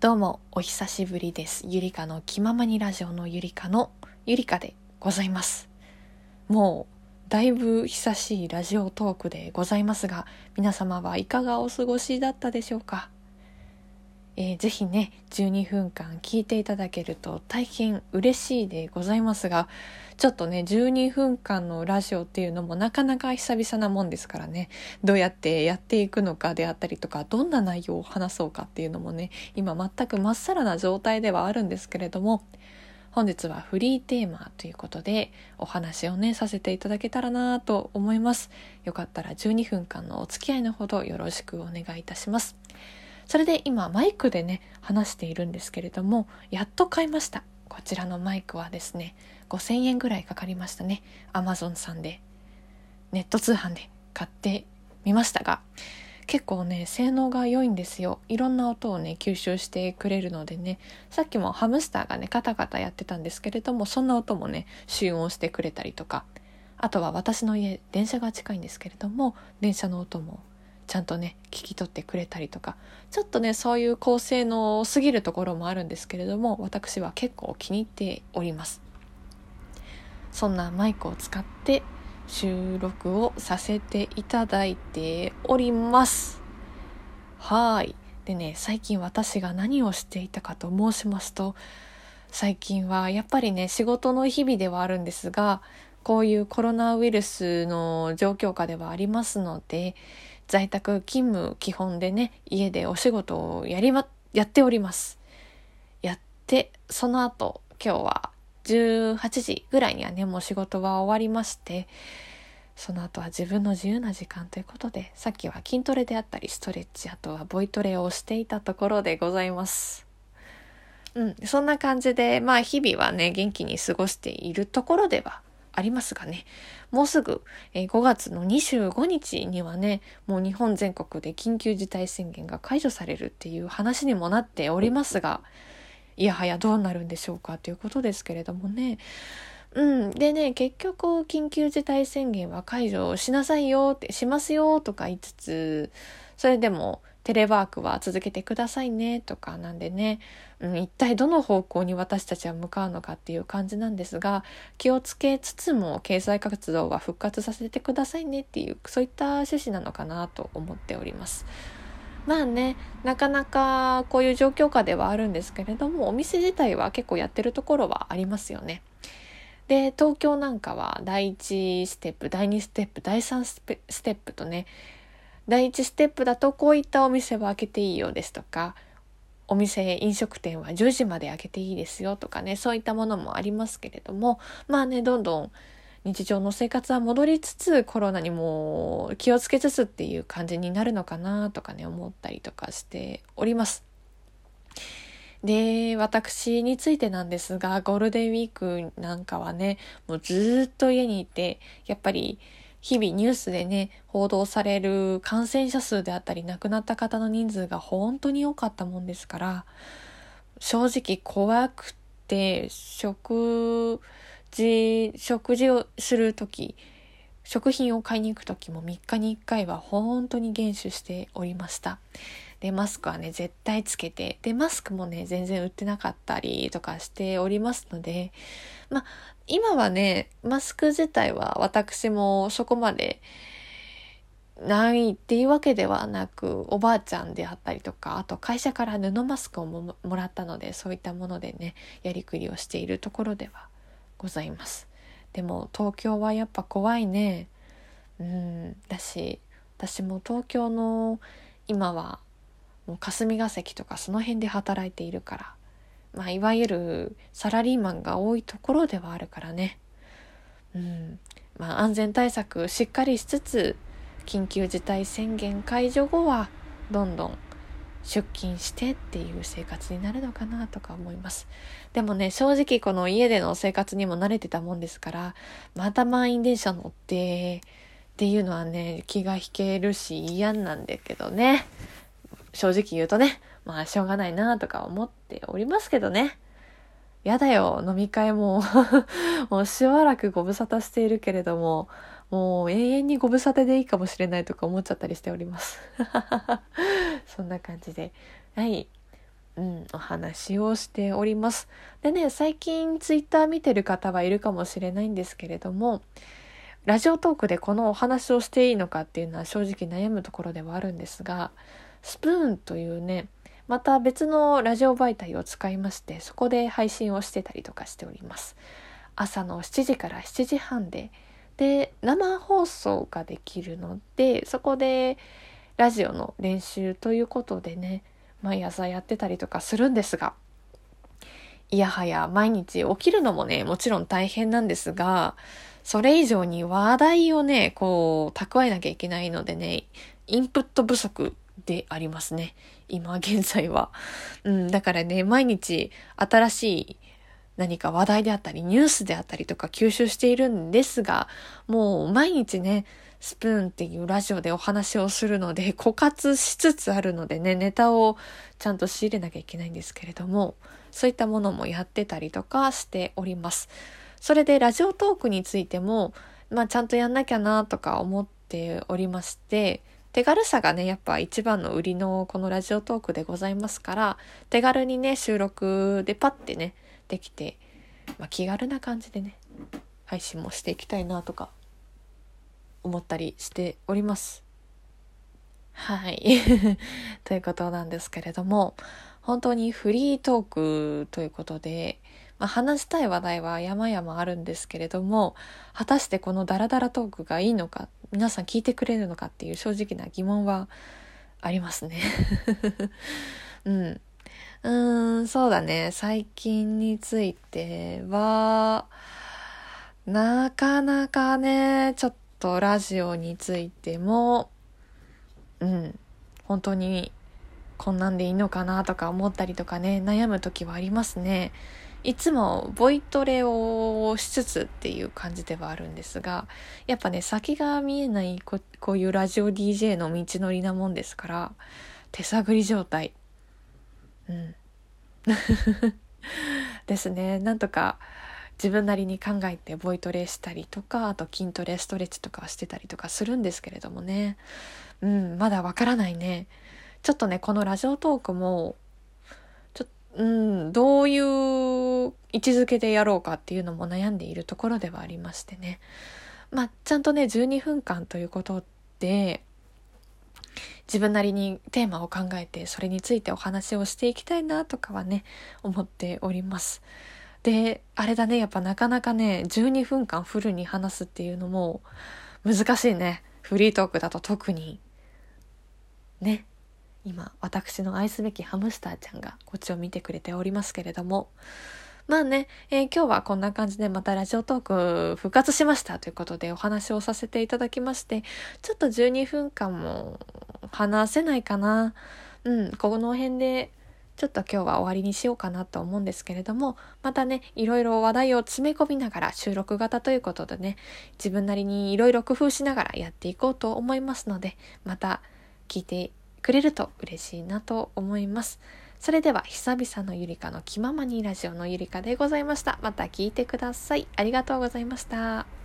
どうもお久しぶりです。ゆりかの気ままにラジオのゆりかのゆりかでございます。もうだいぶ久しいラジオトークでございますが皆様はいかがお過ごしだったでしょうか？えー、ぜひね12分間聞いていただけると大変嬉しいでございますがちょっとね12分間のラジオっていうのもなかなか久々なもんですからねどうやってやっていくのかであったりとかどんな内容を話そうかっていうのもね今全くまっさらな状態ではあるんですけれども本日はフリーテーマということでお話をねさせていただけたらなと思います。よかったら12分間のお付き合いのほどよろしくお願いいたします。それで今マイクでね話しているんですけれどもやっと買いました。こちらのマイクはですね5000円ぐらいかかりましたね。Amazon さんでネット通販で買ってみましたが結構ね性能が良いんですよ。いろんな音をね吸収してくれるのでねさっきもハムスターがねカタカタやってたんですけれどもそんな音もね集音してくれたりとかあとは私の家電車が近いんですけれども電車の音もちゃんとね聞き取ってくれたりとかちょっとねそういう高性能すぎるところもあるんですけれども私は結構気に入っております。そんなマイクを使って収録をさせていただいております。はい。でね最近私が何をしていたかと申しますと最近はやっぱりね仕事の日々ではあるんですがこういうコロナウイルスの状況下ではありますので在宅勤務基本でね家でお仕事をやりまやっております。やってその後今日は18時ぐらいにはねもう仕事は終わりましてその後は自分の自由な時間ということでさっきは筋トレであったりストレッチあとはボイトレをしていたところでございます。うんそんな感じでまあ日々はね元気に過ごしているところではありますがねもうすぐ、え、5月の25日にはねもう日本全国で緊急事態宣言が解除されるっていう話にもなっておりますがいやはやどうなるんでしょうかということですけれどもねうん。でね、結局、緊急事態宣言は解除しなさいよって、しますよとか言いつつ、それでも、テレワークは続けてくださいねとかなんでね、うん、一体どの方向に私たちは向かうのかっていう感じなんですが気をつけつつも経済活動は復活させてくださいねっていうそういった趣旨なのかなと思っております。まあねなかなかこういう状況下ではあるんですけれどもお店自体は結構やってるところはありますよね。で東京なんかは第1ステップ第2ステップ第3ステップとね第1ステップだとこういったお店は開けていいよですとかお店飲食店は10時まで開けていいですよとかねそういったものもありますけれどもまあねどんどん日常の生活は戻りつつコロナにも気をつけつつっていう感じになるのかなとかね思ったりとかしております。で、私についてなんですが、ゴールデンウィークなんかはね、もうずっと家にいて、やっぱり日々ニュースでね、報道される感染者数であったり亡くなった方の人数が本当に多かったもんですから、正直怖くて、食事、食事をする時食品を買いに行く時も3日に1回は本当に厳守しておりました。で、マスクはね、絶対つけて、で、マスクもね、全然売ってなかったりとかしておりますので、まあ、今はね、マスク自体は私もそこまでないっていうわけではなく、おばあちゃんであったりとか、あと会社から布マスクをもらったので、そういったものでね、やりくりをしているところではございます。でも東京はやっぱ怖いね。うん、だし、私も東京の今はもう霞が関とかその辺で働いているからまあ、いわゆるサラリーマンが多いところではあるからね。うん。まあ、安全対策しっかりしつつ、緊急事態宣言解除後は、どんどん出勤してっていう生活になるのかなとか思います。でもね、正直この家での生活にも慣れてたもんですから、また満員電車乗ってっていうのはね、気が引けるし嫌なんだけどね。正直言うとね。まあしょうがないなとか思っておりますけどね。やだよ、飲み会も もうしばらくご無沙汰しているけれども、もう永遠にご無沙汰でいいかもしれないとか思っちゃったりしております。そんな感じで。はい。ううん、お話をしております。でね、最近ツイッター見てる方はいるかもしれないんですけれども、ラジオトークでこのお話をしていいのかっていうのは正直悩むところではあるんですが、スプーンというね、また別のラジオ媒体を使いまして、そこで配信をしてたりとかしております。朝の7時から7時半で、で、生放送ができるので、そこでラジオの練習ということでね、毎朝やってたりとかするんですが、いやはや毎日起きるのもね、もちろん大変なんですが、それ以上に話題をね、こう、蓄えなきゃいけないのでね、インプット不足でありますね。今現在は。うん、だからね、毎日新しい何か話題であったり、ニュースであったりとか吸収しているんですが、もう毎日ね、スプーンっていうラジオでお話をするので、枯渇しつつあるのでね、ネタをちゃんと仕入れなきゃいけないんですけれども、そういったものもやってたりとかしております。それでラジオトークについても、まあちゃんとやんなきゃなとか思っておりまして、手軽さがね、やっぱ一番の売りのこのラジオトークでございますから、手軽にね、収録でパッてね、できて、まあ、気軽な感じでね、配信もしていきたいなとか思ったりしております。はい。ということなんですけれども、本当にフリートークということで、まあ、話したい話題は山々あるんですけれども、果たしてこのダラダラトークがいいのか、皆さん聞いてくれるのかっていう正直な疑問はありますね。うん。うん、そうだね。最近については、なかなかね、ちょっとラジオについても、うん、本当にこんなんでいいのかなとか思ったりとかね、悩む時はありますね。いつもボイトレをしつつっていう感じではあるんですが、やっぱね、先が見えないここういうラジオ DJ の道のりなもんですから、手探り状態。うん。ですね。なんとか、自分なりに考えてボイトレしたりとかあと筋トレストレッチとかしてたりとかするんですけれどもねうんまだわからないねちょっとねこのラジオトークもちょっうんどういう位置づけでやろうかっていうのも悩んでいるところではありましてねまあちゃんとね12分間ということで自分なりにテーマを考えてそれについてお話をしていきたいなとかはね思っております。で、あれだね、やっぱなかなかね、12分間フルに話すっていうのも難しいね。フリートークだと特に。ね。今、私の愛すべきハムスターちゃんがこっちを見てくれておりますけれども。まあね、えー、今日はこんな感じでまたラジオトーク復活しましたということでお話をさせていただきまして、ちょっと12分間も話せないかな。うん、この辺でちょっと今日は終わりにしようかなと思うんですけれども、またね、いろいろ話題を詰め込みながら収録型ということでね、自分なりにいろいろ工夫しながらやっていこうと思いますので、また聞いてくれると嬉しいなと思います。それでは久々のゆりかの気ままにラジオのゆりかでございました。また聞いてください。ありがとうございました。